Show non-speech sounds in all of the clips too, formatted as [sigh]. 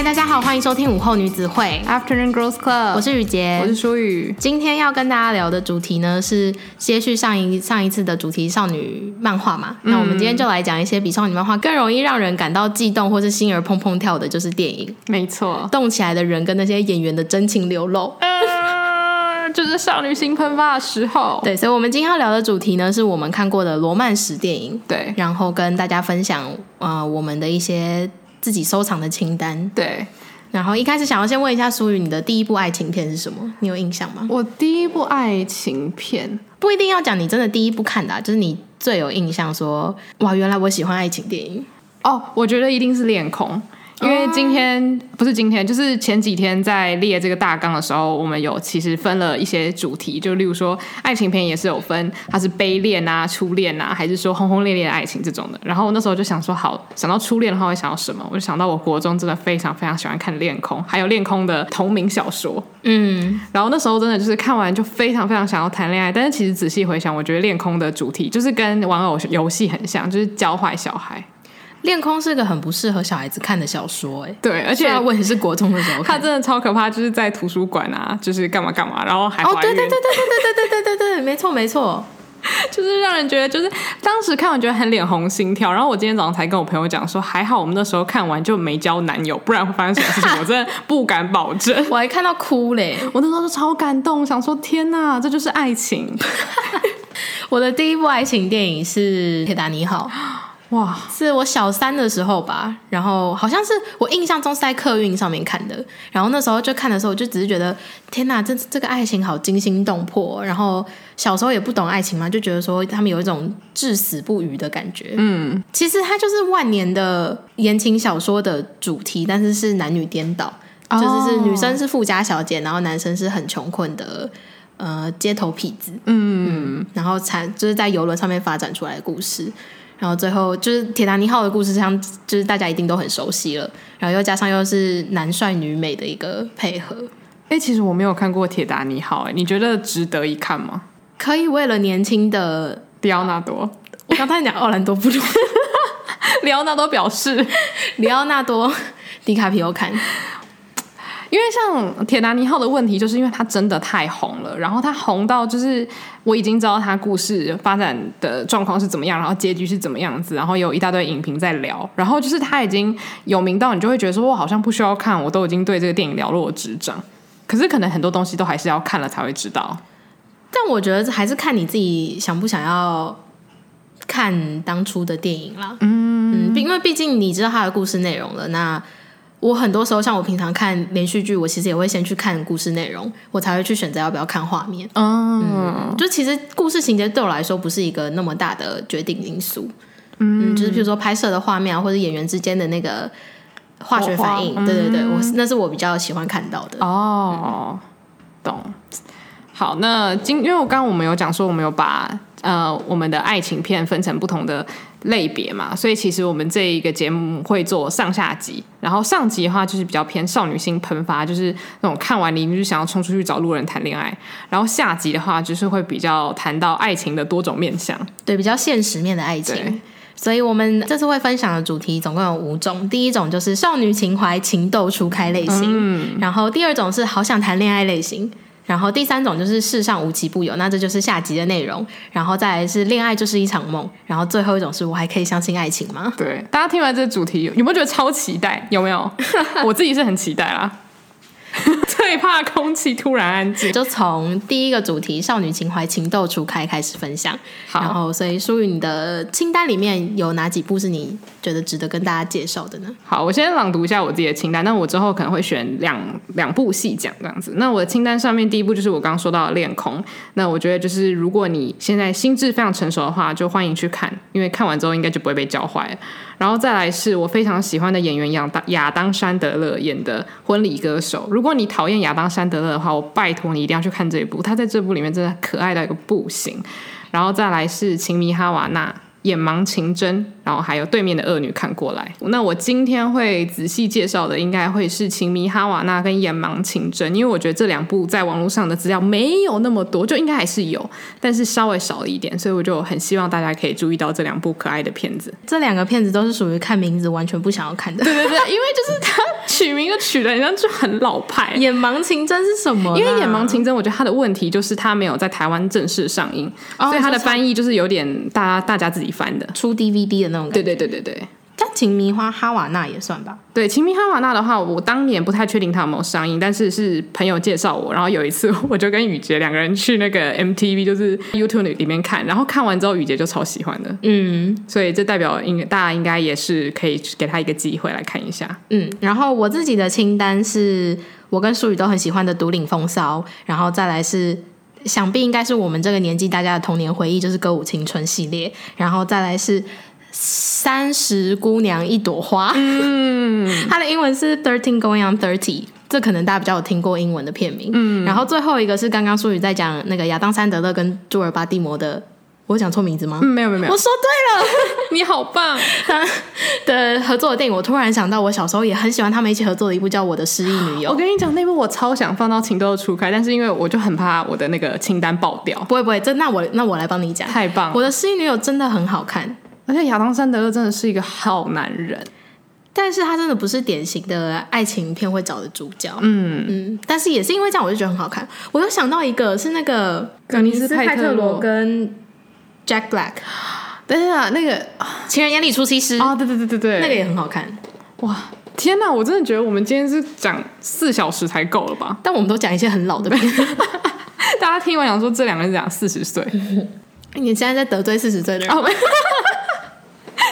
嗨，大家好，欢迎收听午后女子会 Afternoon Girls Club，我是雨洁，我是舒雨。今天要跟大家聊的主题呢，是接续上一上一次的主题少女漫画嘛。嗯、那我们今天就来讲一些比少女漫画更容易让人感到悸动或是心儿怦怦跳的，就是电影。没错，动起来的人跟那些演员的真情流露，呃、就是少女心喷发的时候。对，所以我们今天要聊的主题呢，是我们看过的罗曼史电影。对，然后跟大家分享呃我们的一些。自己收藏的清单，对。然后一开始想要先问一下苏雨，你的第一部爱情片是什么？你有印象吗？我第一部爱情片不一定要讲你真的第一部看的啊，就是你最有印象说，哇，原来我喜欢爱情电影。哦，我觉得一定是恋空。因为今天不是今天，就是前几天在列这个大纲的时候，我们有其实分了一些主题，就例如说爱情片也是有分，它是悲恋啊、初恋啊，还是说轰轰烈烈的爱情这种的。然后那时候就想说，好，想到初恋的话会想到什么？我就想到我国中真的非常非常喜欢看《恋空》，[laughs] 还有《恋空》的同名小说。嗯，然后那时候真的就是看完就非常非常想要谈恋爱，但是其实仔细回想，我觉得《恋空》的主题就是跟玩偶游戏很像，就是教坏小孩。恋空是个很不适合小孩子看的小说，哎，对，而且我也是国中的时候看，他真的超可怕，就是在图书馆啊，就是干嘛干嘛，然后还哦，对对对对对对对对对对，没错没错，就是让人觉得就是当时看完觉得很脸红心跳，然后我今天早上才跟我朋友讲说，还好我们那时候看完就没交男友，不然会发生什么事情，我真的不敢保证。我还看到哭嘞，我那时候就超感动，想说天哪，这就是爱情。我的第一部爱情电影是《铁达尼号》。哇，是我小三的时候吧，然后好像是我印象中是在客运上面看的，然后那时候就看的时候，我就只是觉得天哪，这这个爱情好惊心动魄。然后小时候也不懂爱情嘛，就觉得说他们有一种至死不渝的感觉。嗯，其实它就是万年的言情小说的主题，但是是男女颠倒，哦、就是是女生是富家小姐，然后男生是很穷困的呃街头痞子。嗯，嗯，然后才就是在游轮上面发展出来的故事。然后最后就是铁达尼号的故事，像就是大家一定都很熟悉了。然后又加上又是男帅女美的一个配合。哎，其实我没有看过铁达尼号，哎，你觉得值得一看吗？可以为了年轻的迪奥纳多，我刚才讲奥兰多不如李奥纳多表示李奥纳多迪卡皮欧看。因为像铁达尼号的问题，就是因为它真的太红了，然后它红到就是我已经知道它故事发展的状况是怎么样，然后结局是怎么样子，然后有一大堆影评在聊，然后就是它已经有名到你就会觉得说，我好像不需要看，我都已经对这个电影了若指掌。可是可能很多东西都还是要看了才会知道。但我觉得还是看你自己想不想要看当初的电影啦。嗯嗯，因为毕竟你知道它的故事内容了，那。我很多时候，像我平常看连续剧，我其实也会先去看故事内容，我才会去选择要不要看画面。Oh. 嗯，就其实故事情节对我来说不是一个那么大的决定因素。Mm. 嗯，就是比如说拍摄的画面啊，或者演员之间的那个化学反应，对对对，我那是我比较喜欢看到的。哦，懂。好，那今因为我刚刚我们有讲说，我们有把呃我们的爱情片分成不同的。类别嘛，所以其实我们这一个节目会做上下集，然后上集的话就是比较偏少女心喷发，就是那种看完你就想要冲出去找路人谈恋爱，然后下集的话就是会比较谈到爱情的多种面向，对，比较现实面的爱情。所以我们这次会分享的主题总共有五种，第一种就是少女情怀情窦初开类型，嗯，然后第二种是好想谈恋爱类型。然后第三种就是世上无奇不有，那这就是下集的内容。然后再来是恋爱就是一场梦。然后最后一种是我还可以相信爱情吗？对，大家听完这个主题有没有觉得超期待？有没有？[laughs] 我自己是很期待啦。[laughs] 最怕空气突然安静，就从第一个主题“少女情怀情窦初开”开始分享。好，然后所以舒雨你的清单里面有哪几部是你觉得值得跟大家介绍的呢？好，我先朗读一下我自己的清单。那我之后可能会选两两部戏讲这样子。那我的清单上面第一部就是我刚刚说到的《恋空》。那我觉得就是如果你现在心智非常成熟的话，就欢迎去看，因为看完之后应该就不会被教坏了。然后再来是我非常喜欢的演员亚当亚当山德勒演的婚礼歌手。如果你讨厌亚当山德勒的话，我拜托你一定要去看这一部。他在这部里面真的可爱到一个不行。然后再来是情迷哈瓦那眼盲情真，然然后还有对面的恶女看过来。那我今天会仔细介绍的，应该会是《情迷哈瓦那》跟《眼盲情真》，因为我觉得这两部在网络上的资料没有那么多，就应该还是有，但是稍微少了一点，所以我就很希望大家可以注意到这两部可爱的片子。这两个片子都是属于看名字完全不想要看的。对对对，因为就是他取名就取的，人家就很老派。眼盲情真是什么？因为眼盲情真，我觉得他的问题就是他没有在台湾正式上映，哦、所以他的翻译就是有点大家大家自己翻的，出 DVD 的那种。对对对对对，但《情迷花哈瓦那》也算吧。对，《情迷哈瓦那》的话，我当年不太确定它有没有上映，但是是朋友介绍我，然后有一次我就跟雨洁两个人去那个 MTV，就是 YouTube 里面看，然后看完之后雨洁就超喜欢的。嗯，所以这代表应大家应该也是可以给他一个机会来看一下。嗯，然后我自己的清单是我跟淑宇都很喜欢的《独领风骚》，然后再来是想必应该是我们这个年纪大家的童年回忆，就是《歌舞青春》系列，然后再来是。三十姑娘一朵花，嗯，它的英文是 Thirteen Going on Thirty，这可能大家比较有听过英文的片名。嗯，然后最后一个是刚刚苏宇在讲那个亚当·山德勒跟朱尔·巴蒂摩的，我讲错名字吗？嗯，没有没有没有，我说对了，[laughs] 你好棒。的合作的电影，我突然想到，我小时候也很喜欢他们一起合作的一部叫《我的失忆女友》。我跟你讲，那部我超想放到情窦初开，但是因为我就很怕我的那个清单爆掉。不会不会，这那我那我来帮你讲。太棒，我的失忆女友真的很好看。而且亚当·山德勒真的是一个好男人，但是他真的不是典型的爱情片会找的主角。嗯嗯，但是也是因为这样，我就觉得很好看。我又想到一个是那个葛尼斯·派特罗跟 Jack Black，等一下那个情人眼里出西施啊，对对对对对，那个也很好看。哇，天哪！我真的觉得我们今天是讲四小时才够了吧？[laughs] 但我们都讲一些很老的片，[laughs] 大家听完想说这两个人讲四十岁，[laughs] 你现在在得罪四十岁的人。Oh,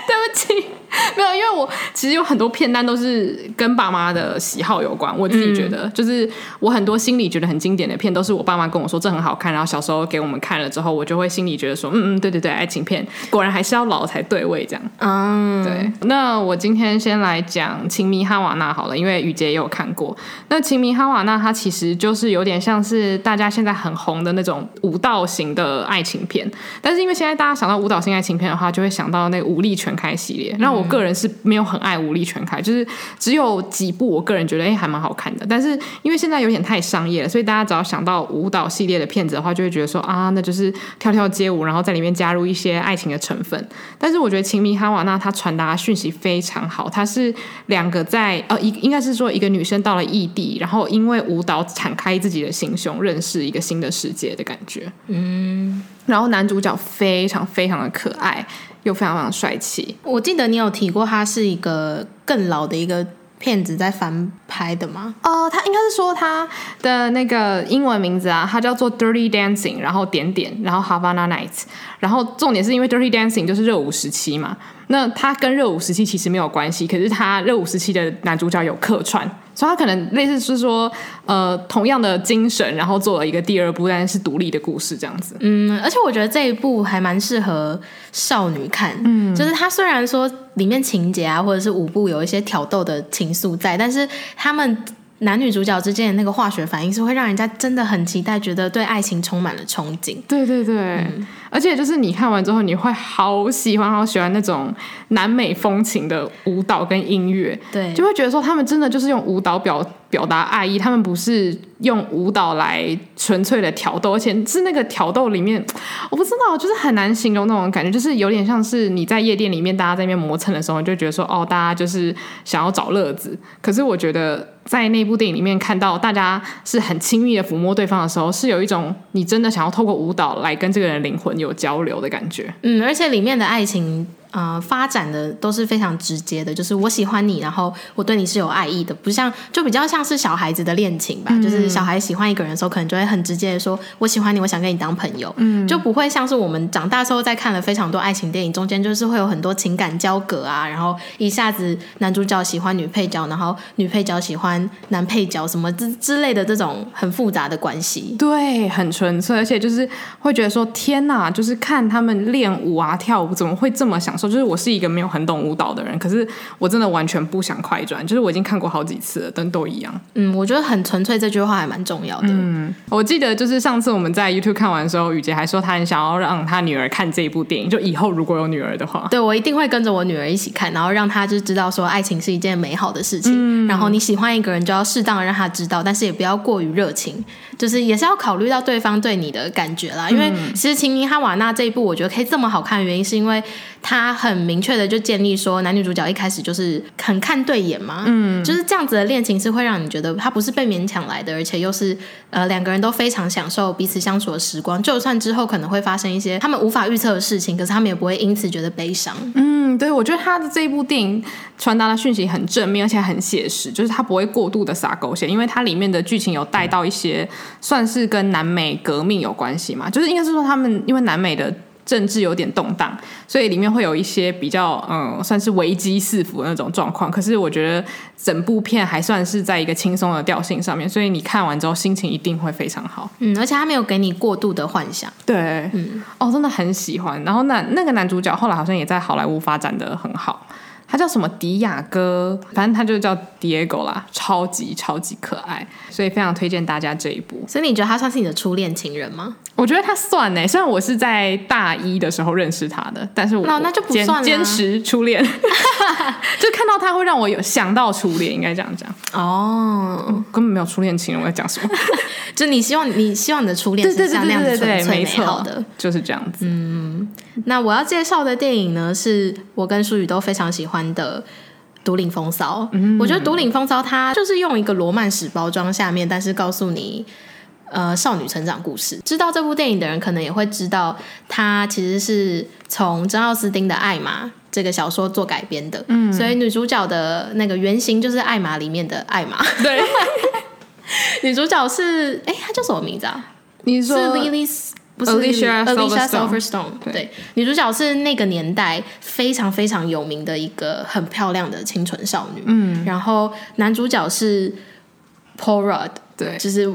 对不起。[laughs] 没有，因为我其实有很多片单都是跟爸妈的喜好有关。我自己觉得，嗯、就是我很多心里觉得很经典的片，都是我爸妈跟我说这很好看，然后小时候给我们看了之后，我就会心里觉得说，嗯嗯，对对对，爱情片果然还是要老才对味这样。嗯，对。那我今天先来讲《情迷哈瓦那》好了，因为雨洁也有看过。那《情迷哈瓦那》它其实就是有点像是大家现在很红的那种舞蹈型的爱情片，但是因为现在大家想到舞蹈型爱情片的话，就会想到那个武力全开系列。那我个人是没有很爱武力全开，就是只有几部我个人觉得哎还蛮好看的。但是因为现在有点太商业了，所以大家只要想到舞蹈系列的片子的话，就会觉得说啊，那就是跳跳街舞，然后在里面加入一些爱情的成分。但是我觉得《情迷哈瓦那》它传达讯息非常好，它是两个在呃一应该是说一个女生到了异地，然后因为舞蹈敞开自己的心胸，认识一个新的世界的感觉。嗯，然后男主角非常非常的可爱。又非常非常帅气。我记得你有提过，他是一个更老的一个片子在翻拍的吗？哦、呃，他应该是说他的那个英文名字啊，他叫做 Dirty Dancing，然后点点，然后 Havana Nights，然后重点是因为 Dirty Dancing 就是热舞时期嘛。那他跟热舞时期其实没有关系，可是他热舞时期的男主角有客串。所以他可能类似是说，呃，同样的精神，然后做了一个第二部，但是是独立的故事这样子。嗯，而且我觉得这一部还蛮适合少女看。嗯，就是他虽然说里面情节啊，或者是舞步有一些挑逗的情愫在，但是他们男女主角之间的那个化学反应是会让人家真的很期待，觉得对爱情充满了憧憬。对对对。嗯而且就是你看完之后，你会好喜欢好喜欢那种南美风情的舞蹈跟音乐，对，就会觉得说他们真的就是用舞蹈表表达爱意，他们不是用舞蹈来纯粹的挑逗，而且是那个挑逗里面，我不知道，就是很难形容那种感觉，就是有点像是你在夜店里面，大家在那边磨蹭的时候，你就觉得说哦，大家就是想要找乐子。可是我觉得在那部电影里面看到大家是很亲密的抚摸对方的时候，是有一种你真的想要透过舞蹈来跟这个人灵魂有交流的感觉，嗯，而且里面的爱情。呃，发展的都是非常直接的，就是我喜欢你，然后我对你是有爱意的，不像就比较像是小孩子的恋情吧，嗯、就是小孩喜欢一个人的时候，可能就会很直接的说我喜欢你，我想跟你当朋友，嗯，就不会像是我们长大之后在看了非常多爱情电影，中间就是会有很多情感交隔啊，然后一下子男主角喜欢女配角，然后女配角喜欢男配角，什么之之类的这种很复杂的关系，对，很纯粹，而且就是会觉得说天哪，就是看他们练舞啊跳舞，怎么会这么想。受。就是我是一个没有很懂舞蹈的人，可是我真的完全不想快转。就是我已经看过好几次了，但都一样。嗯，我觉得很纯粹，这句话还蛮重要的。嗯，我记得就是上次我们在 YouTube 看完的时候，雨洁还说她很想要让她女儿看这一部电影，就以后如果有女儿的话，对，我一定会跟着我女儿一起看，然后让她就知道说爱情是一件美好的事情。嗯，然后你喜欢一个人，就要适当的让她知道，但是也不要过于热情，就是也是要考虑到对方对你的感觉啦。因为其实《情迷哈瓦那》这一部，我觉得可以这么好看的原因，是因为他很明确的就建立说，男女主角一开始就是很看对眼嘛，嗯，就是这样子的恋情是会让你觉得他不是被勉强来的，而且又是呃两个人都非常享受彼此相处的时光，就算之后可能会发生一些他们无法预测的事情，可是他们也不会因此觉得悲伤。嗯，对，我觉得他的这一部电影传达的讯息很正面，而且很写实，就是他不会过度的撒狗血，因为它里面的剧情有带到一些算是跟南美革命有关系嘛，就是应该是说他们因为南美的。政治有点动荡，所以里面会有一些比较嗯，算是危机四伏的那种状况。可是我觉得整部片还算是在一个轻松的调性上面，所以你看完之后心情一定会非常好。嗯，而且他没有给你过度的幻想。对，嗯，哦，真的很喜欢。然后那那个男主角后来好像也在好莱坞发展的很好。他叫什么迪亚哥，反正他就叫 Diego 啦，超级超级可爱，所以非常推荐大家这一部。所以你觉得他算是你的初恋情人吗？我觉得他算呢，虽然我是在大一的时候认识他的，但是我那那就不算坚持初恋，[laughs] 就看到他会让我有想到初恋，应该这样讲。哦、嗯，根本没有初恋情人，我在讲什么？[laughs] 就你希望你希望你的初恋是像那样子纯粹美好的，就是这样子。嗯，那我要介绍的电影呢，是我跟舒宇都非常喜欢的《独领风骚》。嗯，我觉得《独领风骚》它就是用一个罗曼史包装下面，但是告诉你呃少女成长故事。知道这部电影的人，可能也会知道，它其实是从珍奥斯汀的《艾玛》这个小说做改编的。嗯，所以女主角的那个原型就是《艾玛》里面的艾玛。[laughs] 对。[laughs] 女主角是哎，她叫什么名字啊？你说是 Lily，不是 Alicia Silverstone。对，女主角是那个年代非常非常有名的一个很漂亮的清纯少女。嗯，然后男主角是 Paul Rudd，对，就是。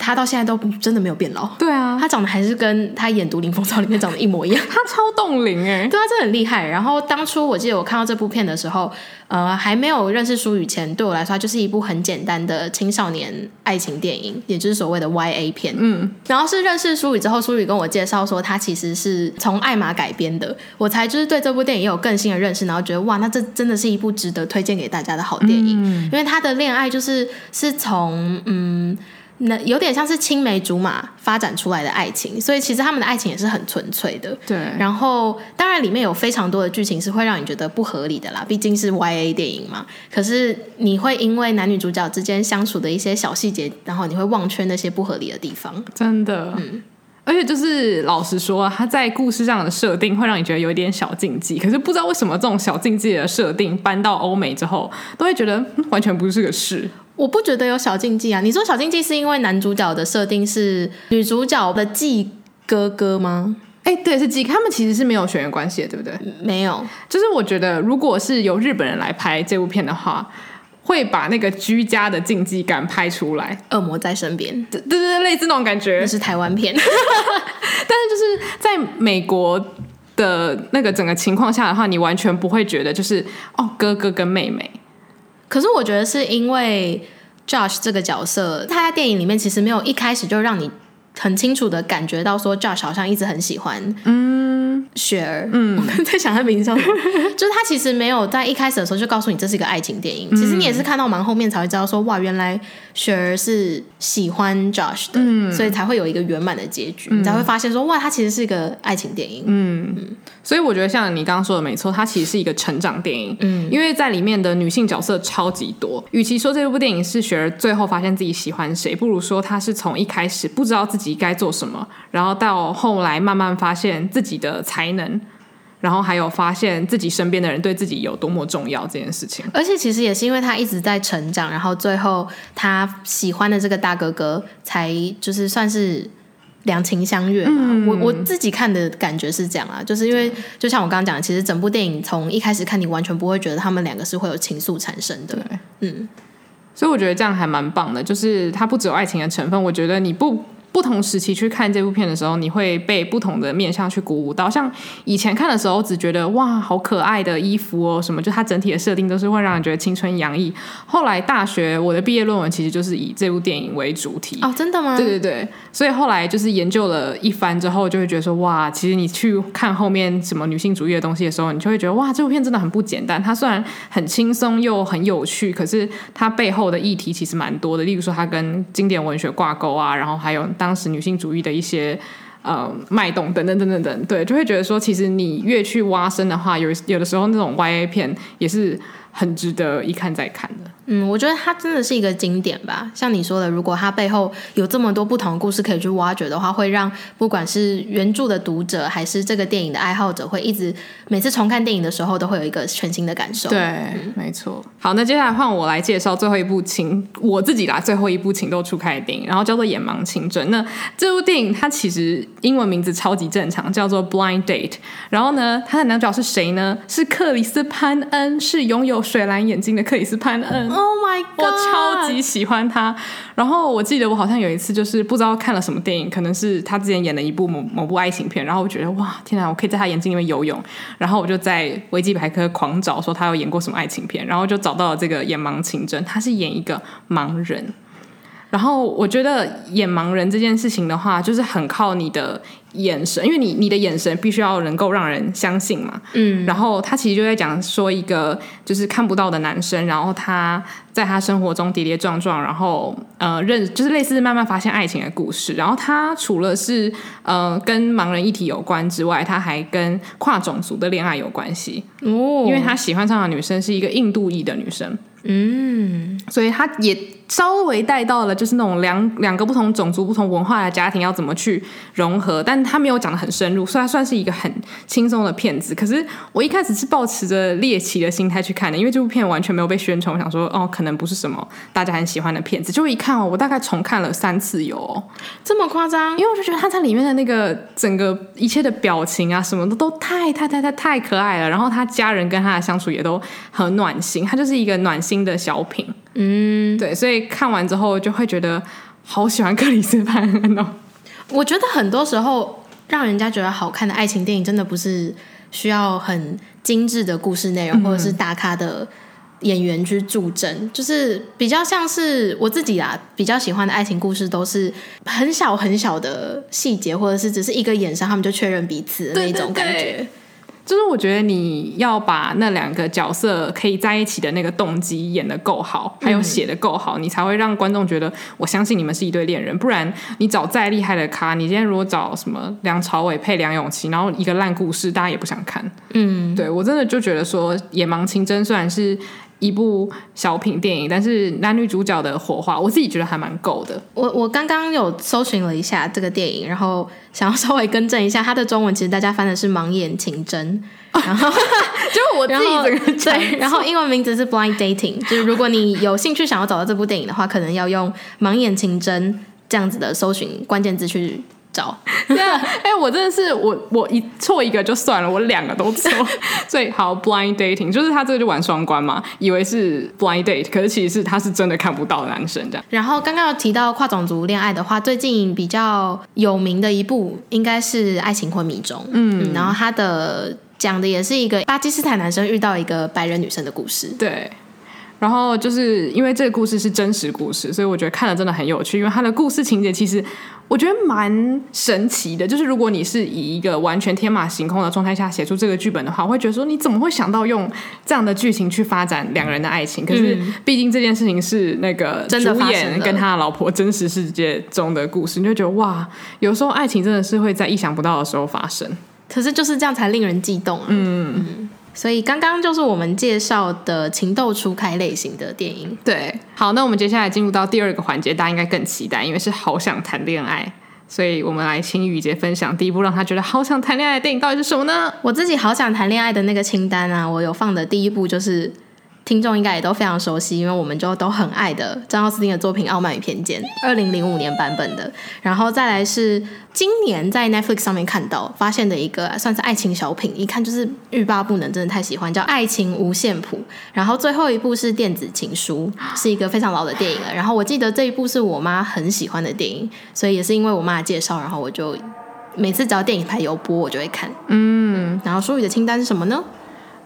他到现在都真的没有变老，对啊，他长得还是跟他演《独领风骚》里面长得一模一样，[laughs] 他超冻龄哎，[laughs] 对啊，真的很厉害。然后当初我记得我看到这部片的时候，呃，还没有认识舒雨前，对我来说，它就是一部很简单的青少年爱情电影，也就是所谓的 YA 片。嗯，然后是认识舒雨之后，舒雨跟我介绍说，他其实是从艾玛改编的，我才就是对这部电影有更新的认识，然后觉得哇，那这真的是一部值得推荐给大家的好电影，嗯、因为他的恋爱就是是从嗯。那有点像是青梅竹马发展出来的爱情，所以其实他们的爱情也是很纯粹的。对。然后，当然里面有非常多的剧情是会让你觉得不合理的啦，毕竟是 YA 电影嘛。可是你会因为男女主角之间相处的一些小细节，然后你会忘却那些不合理的地方。真的。嗯。而且就是老实说，他在故事上的设定会让你觉得有一点小禁忌，可是不知道为什么这种小禁忌的设定搬到欧美之后，都会觉得完全不是个事。我不觉得有小禁忌啊！你说小禁忌是因为男主角的设定是女主角的继哥哥吗？哎，对，是继，他们其实是没有血缘关系的，对不对？没有，就是我觉得如果是由日本人来拍这部片的话，会把那个居家的禁忌感拍出来。恶魔在身边，对对对，类似那种感觉。那是台湾片，[laughs] 但是就是在美国的那个整个情况下的话，你完全不会觉得就是哦，哥哥跟妹妹。可是我觉得是因为 Josh 这个角色，他在电影里面其实没有一开始就让你很清楚的感觉到说 Josh 好像一直很喜欢嗯雪儿。嗯，[laughs] 我在想他名字叫什么，[laughs] 就是他其实没有在一开始的时候就告诉你这是一个爱情电影，其实你也是看到蛮后面才会知道说哇，原来雪儿是喜欢 Josh 的，嗯，所以才会有一个圆满的结局，你才会发现说哇，它其实是一个爱情电影，嗯。嗯所以我觉得像你刚刚说的没错，它其实是一个成长电影。嗯，因为在里面的女性角色超级多。与其说这部电影是雪儿最后发现自己喜欢谁，不如说她是从一开始不知道自己该做什么，然后到后来慢慢发现自己的才能，然后还有发现自己身边的人对自己有多么重要这件事情。而且其实也是因为他一直在成长，然后最后他喜欢的这个大哥哥才就是算是。两情相悦嘛，嗯、我我自己看的感觉是这样啊，就是因为就像我刚刚讲的，其实整部电影从一开始看你完全不会觉得他们两个是会有情愫产生的，嗯，所以我觉得这样还蛮棒的，就是它不只有爱情的成分，我觉得你不不同时期去看这部片的时候，你会被不同的面向去鼓舞到。像以前看的时候，只觉得哇，好可爱的衣服哦，什么就它整体的设定都是会让人觉得青春洋溢。后来大学我的毕业论文其实就是以这部电影为主题哦，真的吗？对对对，所以后来就是研究了一番之后，就会觉得说哇，其实你去看后面什么女性主义的东西的时候，你就会觉得哇，这部片真的很不简单。它虽然很轻松又很有趣，可是它背后的议题其实蛮多的。例如说，它跟经典文学挂钩啊，然后还有当当时女性主义的一些呃脉动等等等等等，对，就会觉得说，其实你越去挖深的话，有有的时候那种 YA 片也是很值得一看再看的。嗯，我觉得它真的是一个经典吧。像你说的，如果它背后有这么多不同的故事可以去挖掘的话，会让不管是原著的读者还是这个电影的爱好者，会一直每次重看电影的时候，都会有一个全新的感受。对，嗯、没错。好，那接下来换我来介绍最后一部情，我自己啦，最后一部情窦初开的电影，然后叫做《眼盲情真》。那这部电影它其实英文名字超级正常，叫做《Blind Date》。然后呢，它的男主角是谁呢？是克里斯潘恩，是拥有水蓝眼睛的克里斯潘恩。Oh my god！我超级喜欢他。然后我记得我好像有一次就是不知道看了什么电影，可能是他之前演的一部某某部爱情片，然后我觉得哇，天哪，我可以在他眼睛里面游泳。然后我就在维基百科狂找，说他有演过什么爱情片，然后就找到了这个《眼盲情真》，他是演一个盲人。然后我觉得演盲人这件事情的话，就是很靠你的眼神，因为你你的眼神必须要能够让人相信嘛。嗯。然后他其实就在讲说一个就是看不到的男生，然后他在他生活中跌跌撞撞，然后呃认就是类似慢慢发现爱情的故事。然后他除了是呃跟盲人议题有关之外，他还跟跨种族的恋爱有关系哦，因为他喜欢上的女生是一个印度裔的女生。嗯，所以他也稍微带到了，就是那种两两个不同种族、不同文化的家庭要怎么去融合，但他没有讲的很深入，所以他算是一个很轻松的片子。可是我一开始是抱持着猎奇的心态去看的，因为这部片完全没有被宣传，我想说哦，可能不是什么大家很喜欢的片子。就一看哦，我大概重看了三次有哦，这么夸张？因为我就觉得他在里面的那个整个一切的表情啊，什么的都太太太太太可爱了。然后他家人跟他的相处也都很暖心，他就是一个暖心。的小品，嗯，对，所以看完之后就会觉得好喜欢克里斯潘恩哦。我觉得很多时候让人家觉得好看的爱情电影，真的不是需要很精致的故事内容，或者是大咖的演员去助阵，嗯，就是比较像是我自己啊，比较喜欢的爱情故事，都是很小很小的细节，或者是只是一个眼神，他们就确认彼此的那种感觉。对对对就是我觉得你要把那两个角色可以在一起的那个动机演得够好，还有写得够好，嗯，你才会让观众觉得我相信你们是一对恋人。不然你找再厉害的咖，你今天如果找什么梁朝伟配梁咏琪，然后一个烂故事，大家也不想看。嗯，对，我真的就觉得说《野盲情真》虽然是。一部小品电影，但是男女主角的火花，我自己觉得还蛮够的。我我刚刚有搜寻了一下这个电影，然后想要稍微更正一下，它的中文其实大家翻的是《盲眼情真》，[laughs] 然后 [laughs] 就我自己整个 [laughs] 对，然后英文名字是 Blind Dating，就是如果你有兴趣想要找到这部电影的话，可能要用《盲眼情真》这样子的搜寻关键字去。找 [laughs] 对啊，哎、欸，我真的是我我一错一个就算了，我两个都错，[laughs] 所以好 blind dating 就是他这个就玩双关嘛，以为是 blind date，可是其实是他是真的看不到男生这样。然后刚刚有提到跨种族恋爱的话，最近比较有名的一部应该是《爱情昏迷中》，嗯，然后他的讲的也是一个巴基斯坦男生遇到一个白人女生的故事，对。然后就是因为这个故事是真实故事，所以我觉得看了真的很有趣。因为他的故事情节其实我觉得蛮神奇的。就是如果你是以一个完全天马行空的状态下写出这个剧本的话，我会觉得说你怎么会想到用这样的剧情去发展两人的爱情？可是毕竟这件事情是那个主演跟他的老婆真实世界中的故事，你就觉得哇，有时候爱情真的是会在意想不到的时候发生。可是就是这样才令人悸动啊。嗯。嗯所以刚刚就是我们介绍的情窦初开类型的电影。对，好，那我们接下来进入到第二个环节，大家应该更期待，因为是好想谈恋爱。所以我们来请雨杰分享第一部让他觉得好想谈恋爱的电影到底是什么呢？我自己好想谈恋爱的那个清单啊，我有放的第一部就是《听众应该也都非常熟悉，因为我们就都很爱的张奥斯汀的作品《傲慢与偏见》，二零零五年版本的。然后再来是今年在 Netflix 上面看到发现的一个算是爱情小品，一看就是欲罢不能，真的太喜欢，叫《爱情无限谱》。然后最后一部是《电子情书》，是一个非常老的电影了。然后我记得这一部是我妈很喜欢的电影，所以也是因为我妈介绍，然后我就每次只要电影台有播，我就会看。嗯，然后书宇的清单是什么呢？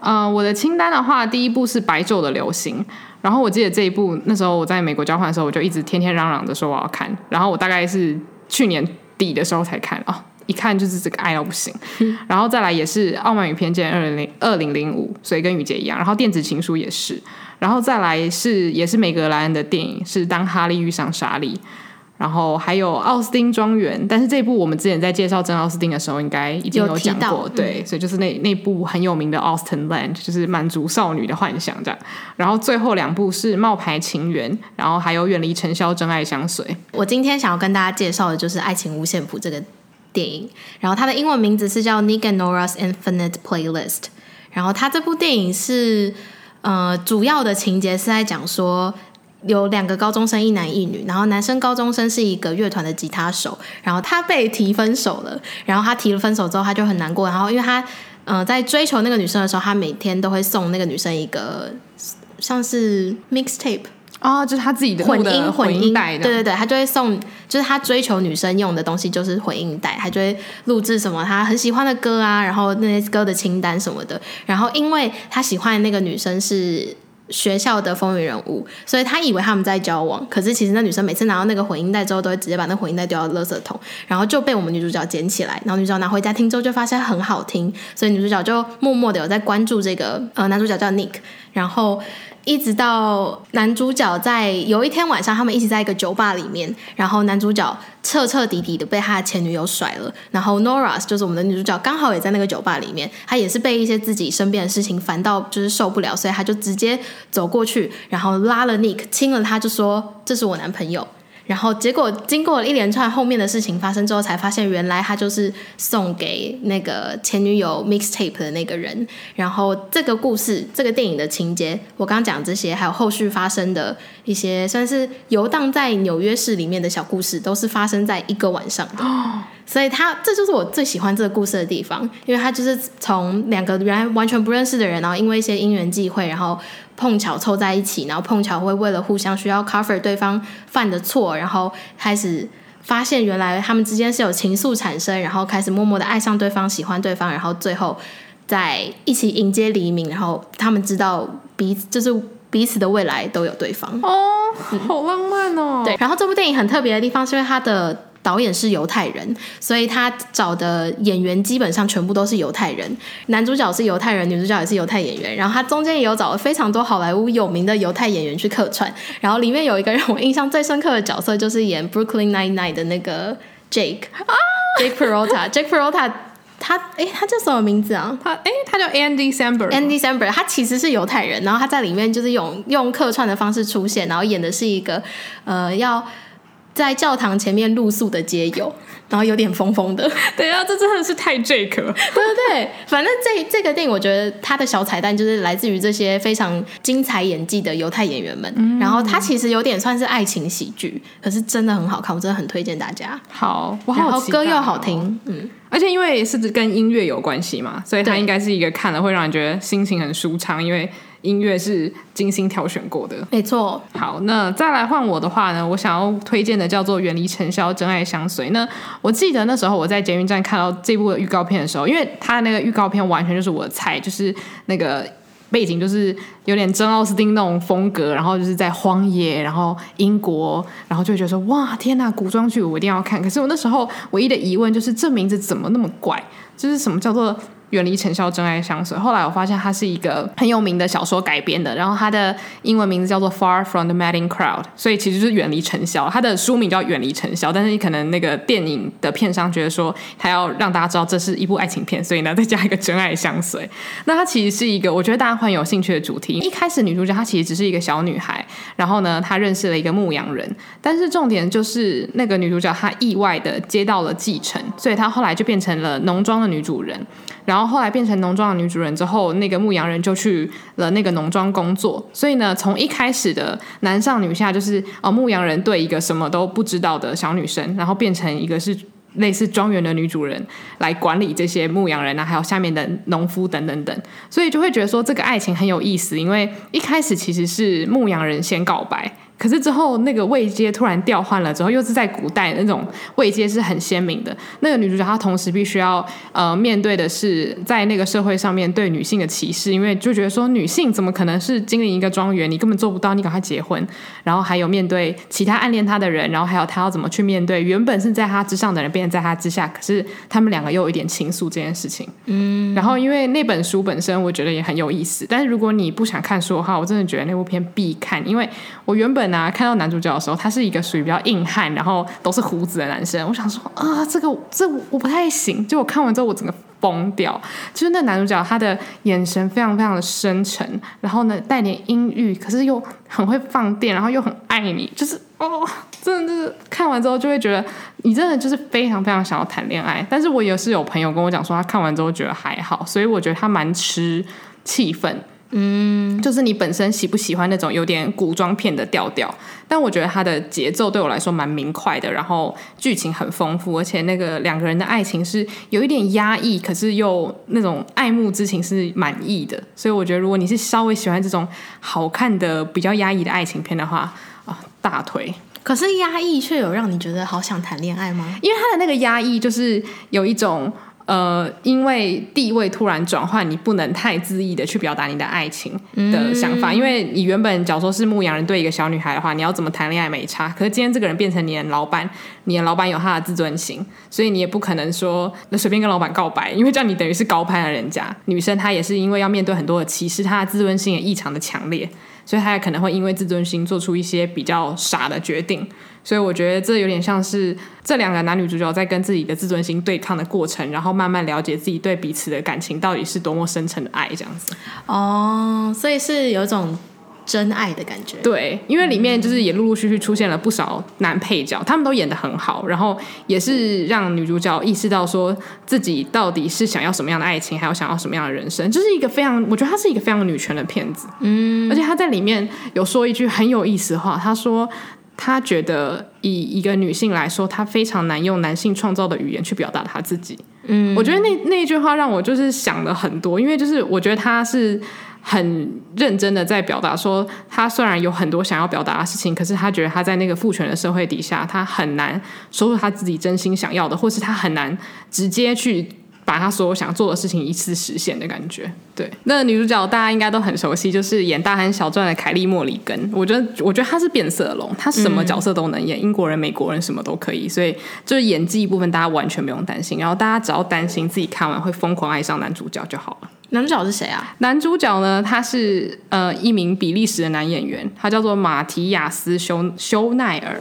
嗯、呃，我的清单的话，第一部是《白昼的流星》，然后我记得这一部那时候我在美国交换的时候，我就一直天天嚷嚷着说我要看，然后我大概是去年底的时候才看哦，一看就是这个爱到不行，[laughs] 然后再来也是《傲慢与偏见》二零零二零零五，所以跟雨姐一样，然后《电子情书》也是，然后再来是也是美格莱恩的电影，是《当哈利遇上莎莉》。然后还有奥斯汀庄园，但是这一部我们之前在介绍真奥斯汀的时候，应该已经有讲过，对，嗯、所以就是那那部很有名的《Austin Land》，就是满足少女的幻想这样。然后最后两部是《冒牌情缘》，然后还有《远离尘嚣，真爱相随》。我今天想要跟大家介绍的就是《爱情五线谱》这个电影，然后它的英文名字是叫《Nick and Nora's Infinite Playlist》。然后它这部电影是呃，主要的情节是在讲说。有两个高中生，一男一女。然后男生高中生是一个乐团的吉他手，然后他被提分手了。然后他提了分手之后，他就很难过。然后因为他呃在追求那个女生的时候，他每天都会送那个女生一个像是 mixtape、哦，就是他自己的混音混音带。对对对，他就会送，就是他追求女生用的东西就是混音带，他就会录制什么他很喜欢的歌啊，然后那些歌的清单什么的。然后因为他喜欢的那个女生是。学校的风云人物，所以他以为他们在交往，可是其实那女生每次拿到那个混音带之后，都会直接把那混音带丢到垃圾桶，然后就被我们女主角捡起来，然后女主角拿回家听之后就发现很好听，所以女主角就默默的有在关注这个呃男主角叫 Nick，然后。一直到男主角在有一天晚上，他们一起在一个酒吧里面，然后男主角彻彻底底的被他的前女友甩了，然后 Nora 就是我们的女主角，刚好也在那个酒吧里面，她也是被一些自己身边的事情烦到就是受不了，所以她就直接走过去，然后拉了 Nick，亲了他，就说这是我男朋友。然后结果经过了一连串后面的事情发生之后，才发现原来他就是送给那个前女友 mixtape 的那个人。然后这个故事，这个电影的情节，我刚刚讲这些，还有后续发生的一些，算是游荡在纽约市里面的小故事，都是发生在一个晚上的。所以他这就是我最喜欢这个故事的地方，因为他就是从两个原来完全不认识的人，然后因为一些因缘际会，然后。碰巧凑在一起，然后碰巧会为了互相需要 cover 对方犯的错，然后开始发现原来他们之间是有情愫产生，然后开始默默的爱上对方，喜欢对方，然后最后在一起迎接黎明，然后他们知道彼此就是彼此的未来都有对方。哦，好浪漫哦。对，然后这部电影很特别的地方是因为它的。导演是犹太人，所以他找的演员基本上全部都是犹太人。男主角是犹太人，女主角也是犹太演员。然后他中间也有找了非常多好莱坞有名的犹太演员去客串。然后里面有一个让我印象最深刻的角色，就是演《Brooklyn Nine-Nine》的那个 Jake 啊，Jake Peralta。Jake Peralta，他哎，他叫什么名字啊？他哎，他叫 Andy Samberg。Andy Samberg，他其实是犹太人，然后他在里面就是用用客串的方式出现，然后演的是一个呃要。在教堂前面露宿的街友，[laughs] 然后有点疯疯的。[laughs] 对啊，这真的是太 Jake 了。[laughs] 对对对，反正这这个电影，我觉得它的小彩蛋就是来自于这些非常精彩演技的犹太演员们。嗯、然后它其实有点算是爱情喜剧，可是真的很好看，我真的很推荐大家。好，我好、哦、然后歌又好听，嗯，而且因为是跟音乐有关系嘛，所以它应该是一个看了会让人觉得心情很舒畅，因为。音乐是精心挑选过的，没错。好，那再来换我的话呢？我想要推荐的叫做《远离尘嚣，真爱相随》。那我记得那时候我在捷运站看到这部的预告片的时候，因为它那个预告片完全就是我的菜，就是那个背景就是有点真奥斯汀那种风格，然后就是在荒野，然后英国，然后就觉得说哇天呐，古装剧我一定要看。可是我那时候唯一的疑问就是这名字怎么那么怪？就是什么叫做？远离尘嚣，真爱相随。后来我发现它是一个很有名的小说改编的，然后它的英文名字叫做《Far from the Madding Crowd》，所以其实是远离尘嚣。它的书名叫《远离尘嚣》，但是你可能那个电影的片商觉得说他要让大家知道这是一部爱情片，所以呢再加一个真爱相随。那它其实是一个我觉得大家很有兴趣的主题。一开始女主角她其实只是一个小女孩，然后呢她认识了一个牧羊人，但是重点就是那个女主角她意外的接到了继承，所以她后来就变成了农庄的女主人。然后后来变成农庄的女主人之后，那个牧羊人就去了那个农庄工作。所以呢，从一开始的男上女下，就是哦，牧羊人对一个什么都不知道的小女生，然后变成一个是类似庄园的女主人来管理这些牧羊人啊，还有下面的农夫等等等。所以就会觉得说这个爱情很有意思，因为一开始其实是牧羊人先告白。可是之后那个位阶突然调换了之后，又是在古代那种位阶是很鲜明的。那个女主角她同时必须要呃面对的是在那个社会上面对女性的歧视，因为就觉得说女性怎么可能是经营一个庄园，你根本做不到，你赶快结婚。然后还有面对其他暗恋她的人，然后还有她要怎么去面对原本是在她之上的人变成在她之下，可是他们两个又有一点情愫这件事情。嗯。然后因为那本书本身我觉得也很有意思，但是如果你不想看书的话，我真的觉得那部片必看，因为我原本。啊！看到男主角的时候，他是一个属于比较硬汉，然后都是胡子的男生。我想说啊，这个这我不太行。就我看完之后，我整个崩掉。就是那男主角，他的眼神非常非常的深沉，然后呢带点阴郁，可是又很会放电，然后又很爱你。就是哦，真的就是看完之后就会觉得你真的就是非常非常想要谈恋爱。但是我也是有朋友跟我讲说，他看完之后觉得还好，所以我觉得他蛮吃气氛。嗯，就是你本身喜不喜欢那种有点古装片的调调？但我觉得它的节奏对我来说蛮明快的，然后剧情很丰富，而且那个两个人的爱情是有一点压抑，可是又那种爱慕之情是满意的。所以我觉得，如果你是稍微喜欢这种好看的、比较压抑的爱情片的话，啊，大腿。可是压抑却有让你觉得好想谈恋爱吗？因为他的那个压抑就是有一种。呃，因为地位突然转换，你不能太恣意的去表达你的爱情的想法。嗯、因为你原本假如说是牧羊人对一个小女孩的话，你要怎么谈恋爱没差。可是今天这个人变成你的老板，你的老板有他的自尊心，所以你也不可能说那随便跟老板告白，因为这样你等于是高攀了人家。女生她也是因为要面对很多的歧视，她的自尊心也异常的强烈，所以她也可能会因为自尊心做出一些比较傻的决定。所以我觉得这有点像是这两个男女主角在跟自己的自尊心对抗的过程，然后慢慢了解自己对彼此的感情到底是多么深沉的爱，这样子。哦，所以是有一种真爱的感觉。对，因为里面就是也陆陆续续出现了不少男配角，他们都演的很好，然后也是让女主角意识到说自己到底是想要什么样的爱情，还有想要什么样的人生，就是一个非常，我觉得他是一个非常女权的片子。嗯，而且他在里面有说一句很有意思的话，他说。他觉得以一个女性来说，她非常难用男性创造的语言去表达她自己。嗯，我觉得那那一句话让我就是想了很多，因为就是我觉得他是很认真的在表达说，他虽然有很多想要表达的事情，可是他觉得他在那个父权的社会底下，他很难说出他自己真心想要的，或是他很难直接去。把他所有想做的事情一次实现的感觉，对。那女主角大家应该都很熟悉，就是演《大亨小传》的凯利·莫里根。我觉得，我觉得她是变色龙，她什么角色都能演，嗯、英国人、美国人什么都可以。所以，就是演技部分，大家完全不用担心。然后，大家只要担心自己看完会疯狂爱上男主角就好了。男主角是谁啊？男主角呢？他是呃一名比利时的男演员，他叫做马提亚斯·修修奈尔。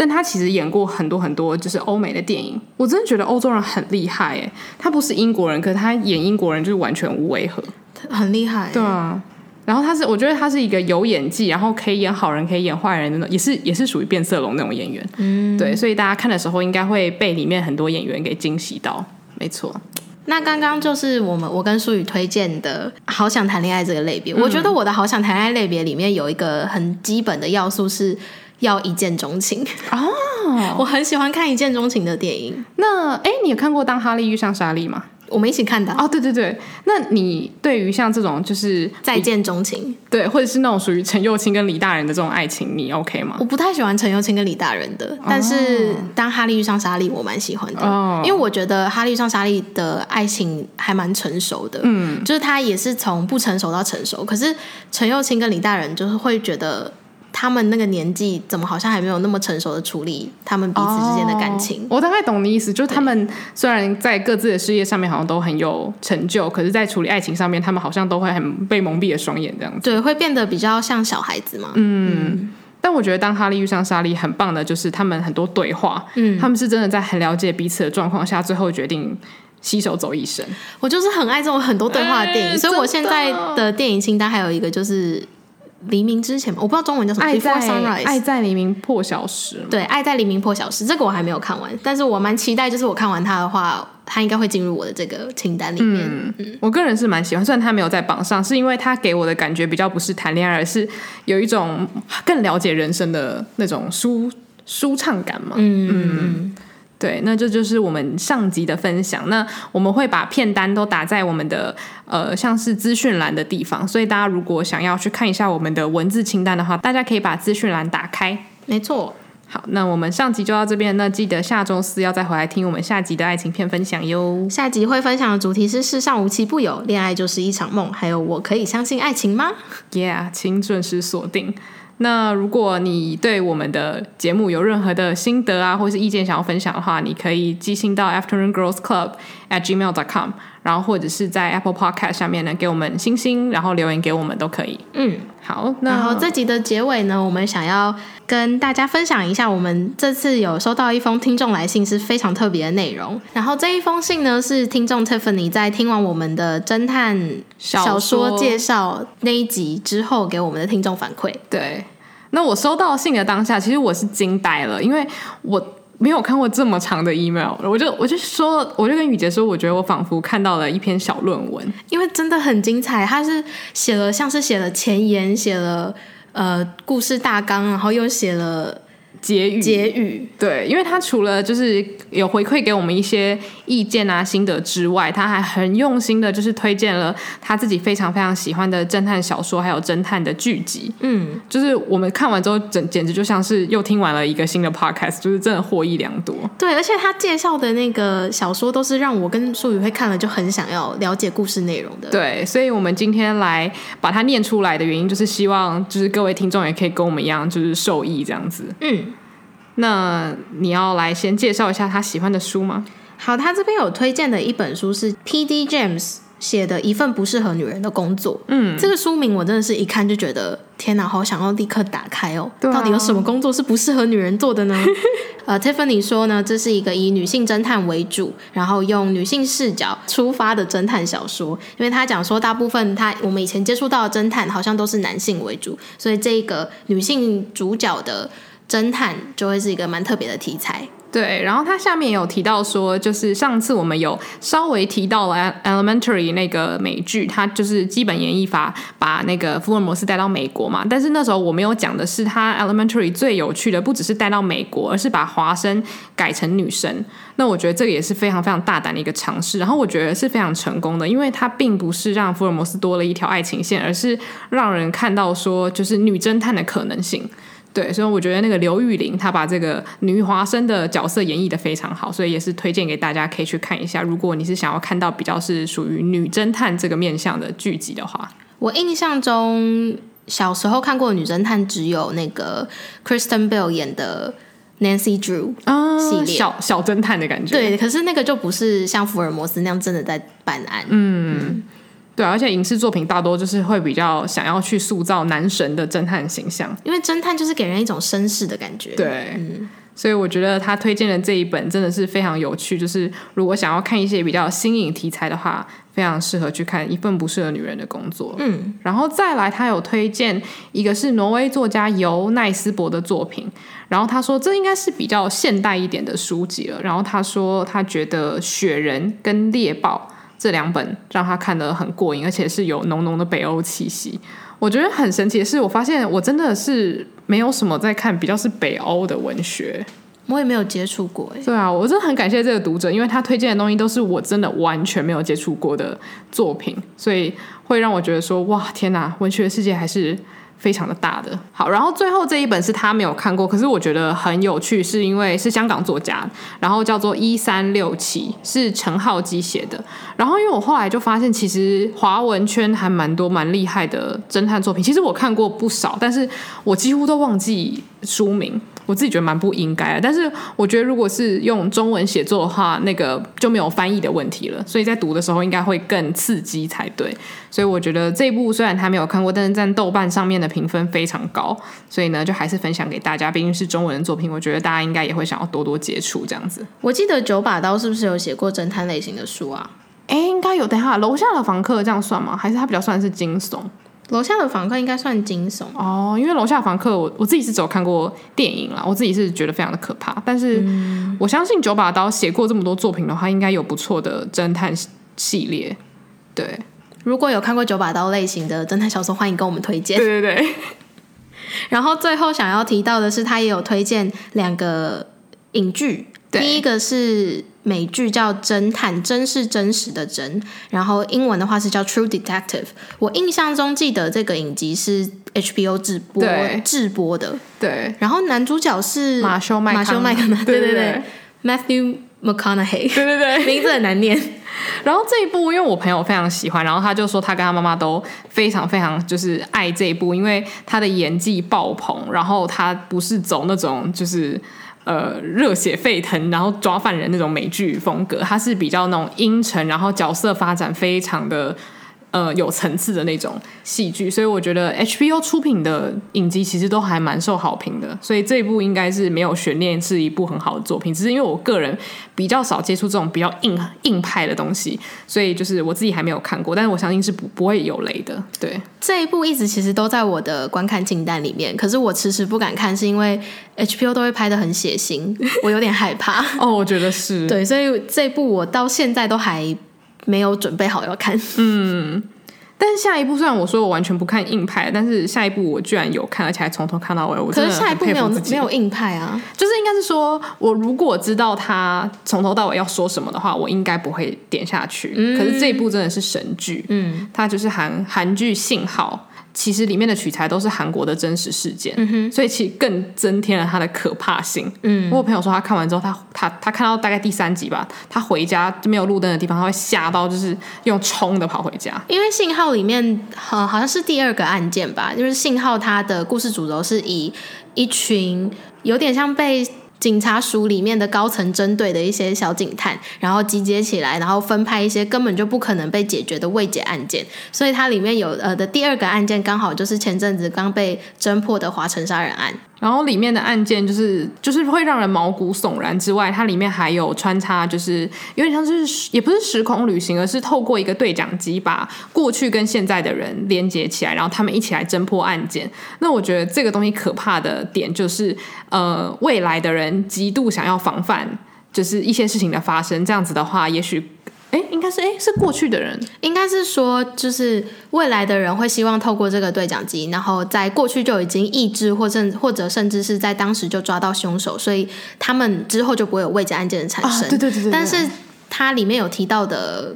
但他其实演过很多很多，就是欧美的电影。我真的觉得欧洲人很厉害诶，他不是英国人，可是他演英国人就是完全无违和，很厉害。对啊，然后他是，我觉得他是一个有演技，然后可以演好人，可以演坏人的那种，也是也是属于变色龙那种演员。嗯，对，所以大家看的时候应该会被里面很多演员给惊喜到。没错，那刚刚就是我们我跟舒宇推荐的《好想谈恋爱》这个类别。嗯，我觉得我的好想谈恋爱类别里面有一个很基本的要素是。要一见钟情哦，[laughs] 我很喜欢看一见钟情的电影。那哎，你有看过《当哈利遇上莎莉》吗？我们一起看的哦。对对对，那你对于像这种就是再见钟情，对，或者是那种属于陈又青跟李大人的这种爱情，你 OK 吗？我不太喜欢陈又青跟李大人的，但是《当哈利遇上莎莉》我蛮喜欢的，哦，因为我觉得《哈利遇上莎莉》的爱情还蛮成熟的，嗯，就是他也是从不成熟到成熟，可是陈又青跟李大人就是会觉得。他们那个年纪怎么好像还没有那么成熟的处理他们彼此之间的感情？哦，我大概懂你意思，就是他们虽然在各自的事业上面好像都很有成就，可是，在处理爱情上面，他们好像都会很被蒙蔽了双眼这样子。对，会变得比较像小孩子嘛。嗯，嗯，但我觉得当哈利遇上莎莉，很棒的就是他们很多对话，嗯，他们是真的在很了解彼此的状况下，最后决定携手走一生。我就是很爱这种很多对话的电影，欸，所以我现在的电影清单还有一个就是。黎明之前，我不知道中文叫什么。爱在爱在黎明破晓时。对，爱在黎明破晓时，这个我还没有看完，但是我蛮期待，就是我看完它的话，它应该会进入我的这个清单里面。嗯，嗯我个人是蛮喜欢，虽然它没有在榜上，是因为它给我的感觉比较不是谈恋爱，而是有一种更了解人生的那种舒舒畅感嘛。嗯嗯。嗯对，那这就是我们上集的分享。那我们会把片单都打在我们的呃，像是资讯栏的地方，所以大家如果想要去看一下我们的文字清单的话，大家可以把资讯栏打开。没错。好，那我们上集就到这边，那记得下周四要再回来听我们下集的爱情片分享哟。下集会分享的主题是“世上无奇不有，恋爱就是一场梦”，还有“我可以相信爱情吗？”Yeah，请准时锁定。那如果你对我们的节目有任何的心得啊，或是意见想要分享的话，你可以寄信到 Afternoon Girls Club at gmail.com 然后或者是在 Apple Podcast 下面呢给我们星星，然后留言给我们都可以。嗯，好。那然后这集的结尾呢，我们想要跟大家分享一下，我们这次有收到一封听众来信，是非常特别的内容。然后这一封信呢，是听众 Tiffany 在听完我们的侦探小说介绍那一集之后给我们的听众反馈。对。那我收到信的当下，其实我是惊呆了，因为我没有看过这么长的 email，我就我就说，我就跟雨洁说，我觉得我仿佛看到了一篇小论文，因为真的很精彩，他是写了像是写了前言，写了呃故事大纲，然后又写了。结语，结语，对，因为他除了就是有回馈给我们一些意见啊、心得之外，他还很用心的，就是推荐了他自己非常非常喜欢的侦探小说，还有侦探的剧集。嗯，就是我们看完之后，简简直就像是又听完了一个新的 podcast，就是真的获益良多。对，而且他介绍的那个小说都是让我跟舒宇会看了就很想要了解故事内容的。对，所以我们今天来把它念出来的原因，就是希望就是各位听众也可以跟我们一样，就是受益这样子。嗯。那你要来先介绍一下他喜欢的书吗？好，他这边有推荐的一本书是 P.D. James 写的《一份不适合女人的工作》。嗯，这个书名我真的是一看就觉得天哪，好想要立刻打开哦！啊、到底有什么工作是不适合女人做的呢？[laughs] 呃，Tiffany 说呢，这是一个以女性侦探为主，然后用女性视角出发的侦探小说。因为他讲说，大部分他我们以前接触到的侦探好像都是男性为主，所以这个女性主角的。侦探就会是一个蛮特别的题材，对。然后他下面有提到说，就是上次我们有稍微提到了《Elementary》那个美剧，它就是基本演绎法把那个福尔摩斯带到美国嘛。但是那时候我没有讲的是，他《Elementary》最有趣的不只是带到美国，而是把华生改成女生。那我觉得这个也是非常非常大胆的一个尝试。然后我觉得是非常成功的，因为它并不是让福尔摩斯多了一条爱情线，而是让人看到说，就是女侦探的可能性。对，所以我觉得那个刘玉玲她把这个女华生的角色演绎的非常好，所以也是推荐给大家可以去看一下。如果你是想要看到比较是属于女侦探这个面向的剧集的话，我印象中小时候看过女侦探只有那个 Kristen Bell 演的 Nancy Drew 系列，小小侦探的感觉。对，可是那个就不是像福尔摩斯那样真的在办案。嗯。嗯对，而且影视作品大多就是会比较想要去塑造男神的侦探形象，因为侦探就是给人一种绅士的感觉。对，嗯，所以我觉得他推荐的这一本真的是非常有趣，就是如果想要看一些比较新颖题材的话，非常适合去看《一份不适合女人的工作》。嗯，然后再来，他有推荐一个是挪威作家尤奈斯伯的作品，然后他说这应该是比较现代一点的书籍了，然后他说他觉得《雪人》跟《猎豹》。这两本让他看得很过瘾，而且是有浓浓的北欧气息。我觉得很神奇的是，我发现我真的是没有什么在看比较是北欧的文学，我也没有接触过。对啊，我真的很感谢这个读者，因为他推荐的东西都是我真的完全没有接触过的作品，所以会让我觉得说，哇，天哪，文学世界还是。非常的大的好，然后最后这一本是他没有看过，可是我觉得很有趣，是因为是香港作家，然后叫做一三六七，是陈浩基写的。然后因为我后来就发现，其实华文圈还蛮多蛮厉害的侦探作品，其实我看过不少，但是我几乎都忘记书名。我自己觉得蛮不应该的，但是我觉得如果是用中文写作的话，那个就没有翻译的问题了，所以在读的时候应该会更刺激才对。所以我觉得这一部虽然他没有看过，但是在豆瓣上面的评分非常高，所以呢就还是分享给大家。毕竟是中文的作品，我觉得大家应该也会想要多多接触这样子。我记得九把刀是不是有写过侦探类型的书啊？哎，应该有。等一下，楼下的房客这样算吗？还是他比较算是惊悚？楼下的房客应该算惊悚哦，因为楼下的房客我我自己是只有看过电影啦，我自己是觉得非常的可怕。但是我相信九把刀写过这么多作品的话，应该有不错的侦探系列。对，如果有看过九把刀类型的侦探小说，欢迎跟我们推荐。对对对。[laughs] 然后最后想要提到的是，他也有推荐两个影剧，第一个是美剧叫《侦探》，真是真实的真，然后英文的话是叫《True Detective》。我印象中记得这个影集是 HBO 直播直播的，对。然后男主角是马修麦马修麦康纳，对对对，Matthew McConaughey，对对对，[laughs] 名字很难念。然后这一部，因为我朋友非常喜欢，然后他就说他跟他妈妈都非常非常就是爱这一部，因为他的演技爆棚，然后他不是走那种就是呃热血沸腾，然后抓犯人那种美剧风格，它是比较那种阴沉，然后角色发展非常的。呃，有层次的那种戏剧，所以我觉得 HBO 出品的影集其实都还蛮受好评的，所以这一部应该是没有悬念，是一部很好的作品。只是因为我个人比较少接触这种比较硬硬派的东西，所以就是我自己还没有看过，但是我相信是不不会有雷的。对，这一部一直其实都在我的观看清单里面，可是我迟迟不敢看，是因为 HBO 都会拍的很血腥，我有点害怕。[laughs] 哦，我觉得是对，所以这一部我到现在都还。没有准备好要看，嗯，但是下一部虽然我说我完全不看硬派，但是下一部我居然有看，而且还从头看到尾。我可是下一部没有没有硬派啊，就是应该是说，我如果知道他从头到尾要说什么的话，我应该不会点下去。嗯，可是这一部真的是神剧，嗯，它就是韩韩剧《信号》。其实里面的取材都是韩国的真实事件，嗯，所以其实更增添了它的可怕性。嗯，我有朋友说他看完之后，他他他看到大概第三集吧，他回家就没有路灯的地方，他会吓到，就是用冲的跑回家。因为信号里面好好像是第二个案件吧，就是信号它的故事主轴是以一群有点像被。警察署里面的高层针对的一些小警探，然后集结起来，然后分派一些根本就不可能被解决的未解案件。所以它里面有呃的第二个案件，刚好就是前阵子刚被侦破的华城杀人案。然后里面的案件就是就是会让人毛骨悚然之外，它里面还有穿插，就是有点像是也不是时空旅行，而是透过一个对讲机把过去跟现在的人连接起来，然后他们一起来侦破案件。那我觉得这个东西可怕的点就是，呃，未来的人极度想要防范，就是一些事情的发生。这样子的话，也许。哎，应该是哎，是过去的人，应该是说，就是未来的人会希望透过这个对讲机，然后在过去就已经抑制，或甚或者甚至是在当时就抓到凶手，所以他们之后就不会有未解案件的产生。啊、对，对对对。但是它里面有提到的，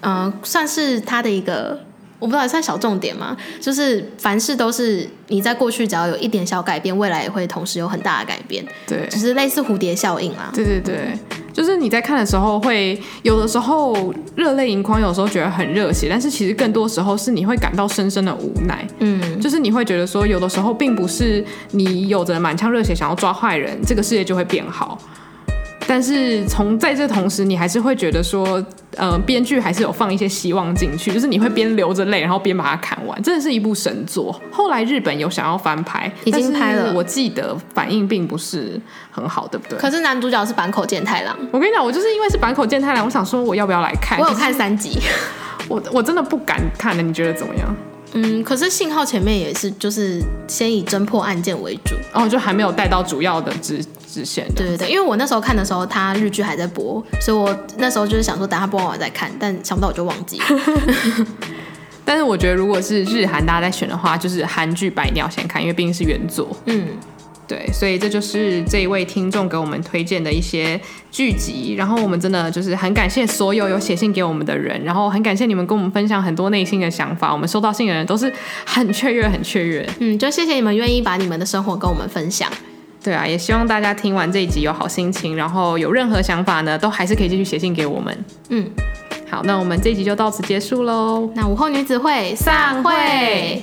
嗯、呃，算是它的一个。我不知道算小重点吗？就是凡事都是你在过去只要有一点小改变，未来也会同时有很大的改变。对，就是类似蝴蝶效应啊。对对对，就是你在看的时候会有的时候热泪盈眶，有时候觉得很热血，但是其实更多时候是你会感到深深的无奈。嗯，就是你会觉得说，有的时候并不是你有着满腔热血想要抓坏人，这个世界就会变好。但是从在这同时，你还是会觉得说，呃，编剧还是有放一些希望进去，就是你会边流着泪，然后边把它看完，真的是一部神作。后来日本有想要翻拍，已经拍了，我记得反应并不是很好，对不对？可是男主角是坂口健太郎，我跟你讲，我就是因为是坂口健太郎，我想说我要不要来看？我有看三集，我我真的不敢看的，你觉得怎么样？嗯，可是信号前面也是，就是先以侦破案件为主，哦，就还没有带到主要的支支线。对对对，因为我那时候看的时候，他日剧还在播，所以我那时候就是想说等他播完我再看，但想不到我就忘记了。[laughs] 但是我觉得如果是日韩大家在选的话，就是韩剧《白鸟》先看，因为毕竟是原作。嗯。对，所以这就是这一位听众给我们推荐的一些剧集，然后我们真的就是很感谢所有有写信给我们的人，然后很感谢你们跟我们分享很多内心的想法，我们收到信的人都是很雀跃，很雀跃。嗯，就谢谢你们愿意把你们的生活跟我们分享。对啊，也希望大家听完这一集有好心情，然后有任何想法呢，都还是可以继续写信给我们。嗯，好，那我们这一集就到此结束喽。那午后女子会散会。